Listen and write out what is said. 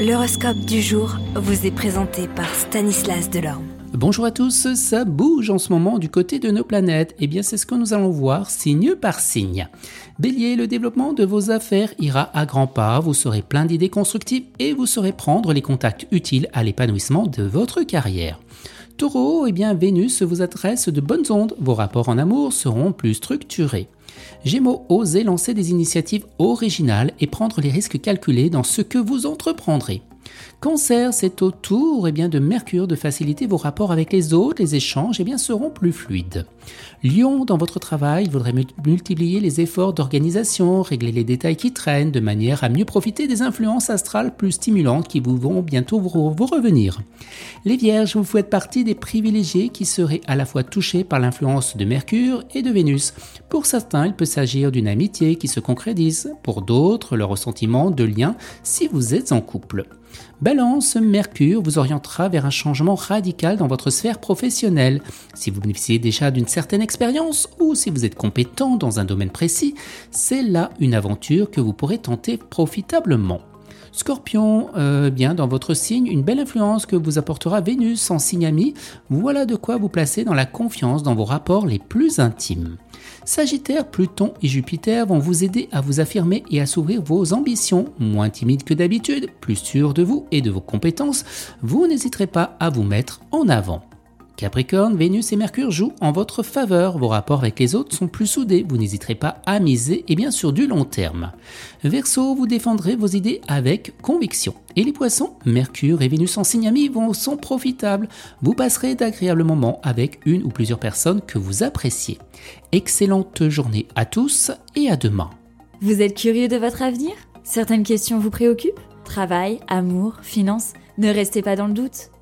L'horoscope du jour vous est présenté par Stanislas Delorme. Bonjour à tous, ça bouge en ce moment du côté de nos planètes. Eh bien c'est ce que nous allons voir signe par signe. Bélier, le développement de vos affaires ira à grands pas, vous serez plein d'idées constructives et vous saurez prendre les contacts utiles à l'épanouissement de votre carrière. Taureau, eh bien Vénus vous adresse de bonnes ondes, vos rapports en amour seront plus structurés. Gémeaux, osez lancer des initiatives originales et prendre les risques calculés dans ce que vous entreprendrez. Cancer, c'est au tour eh bien, de Mercure de faciliter vos rapports avec les autres, les échanges eh seront plus fluides. Lion, dans votre travail, il faudrait multiplier les efforts d'organisation, régler les détails qui traînent, de manière à mieux profiter des influences astrales plus stimulantes qui vous vont bientôt vous, vous revenir. Les Vierges, vous faites partie des privilégiés qui seraient à la fois touchés par l'influence de Mercure et de Vénus. Pour certains, il peut s'agir d'une amitié qui se concrétise, pour d'autres, le ressentiment de lien si vous êtes en couple. Balance, Mercure vous orientera vers un changement radical dans votre sphère professionnelle. Si vous bénéficiez déjà d'une certaine expérience ou si vous êtes compétent dans un domaine précis, c'est là une aventure que vous pourrez tenter profitablement. Scorpion, euh, bien dans votre signe, une belle influence que vous apportera Vénus en signe ami. Voilà de quoi vous placer dans la confiance dans vos rapports les plus intimes. Sagittaire, Pluton et Jupiter vont vous aider à vous affirmer et à s'ouvrir vos ambitions. Moins timide que d'habitude, plus sûr de vous et de vos compétences, vous n'hésiterez pas à vous mettre en avant. Capricorne, Vénus et Mercure jouent en votre faveur. Vos rapports avec les autres sont plus soudés. Vous n'hésiterez pas à miser et bien sûr du long terme. Verseau, vous défendrez vos idées avec conviction. Et les poissons, Mercure et Vénus en signe ami vont, sont profitables. Vous passerez d'agréables moments avec une ou plusieurs personnes que vous appréciez. Excellente journée à tous et à demain. Vous êtes curieux de votre avenir? Certaines questions vous préoccupent? Travail, amour, finances? Ne restez pas dans le doute.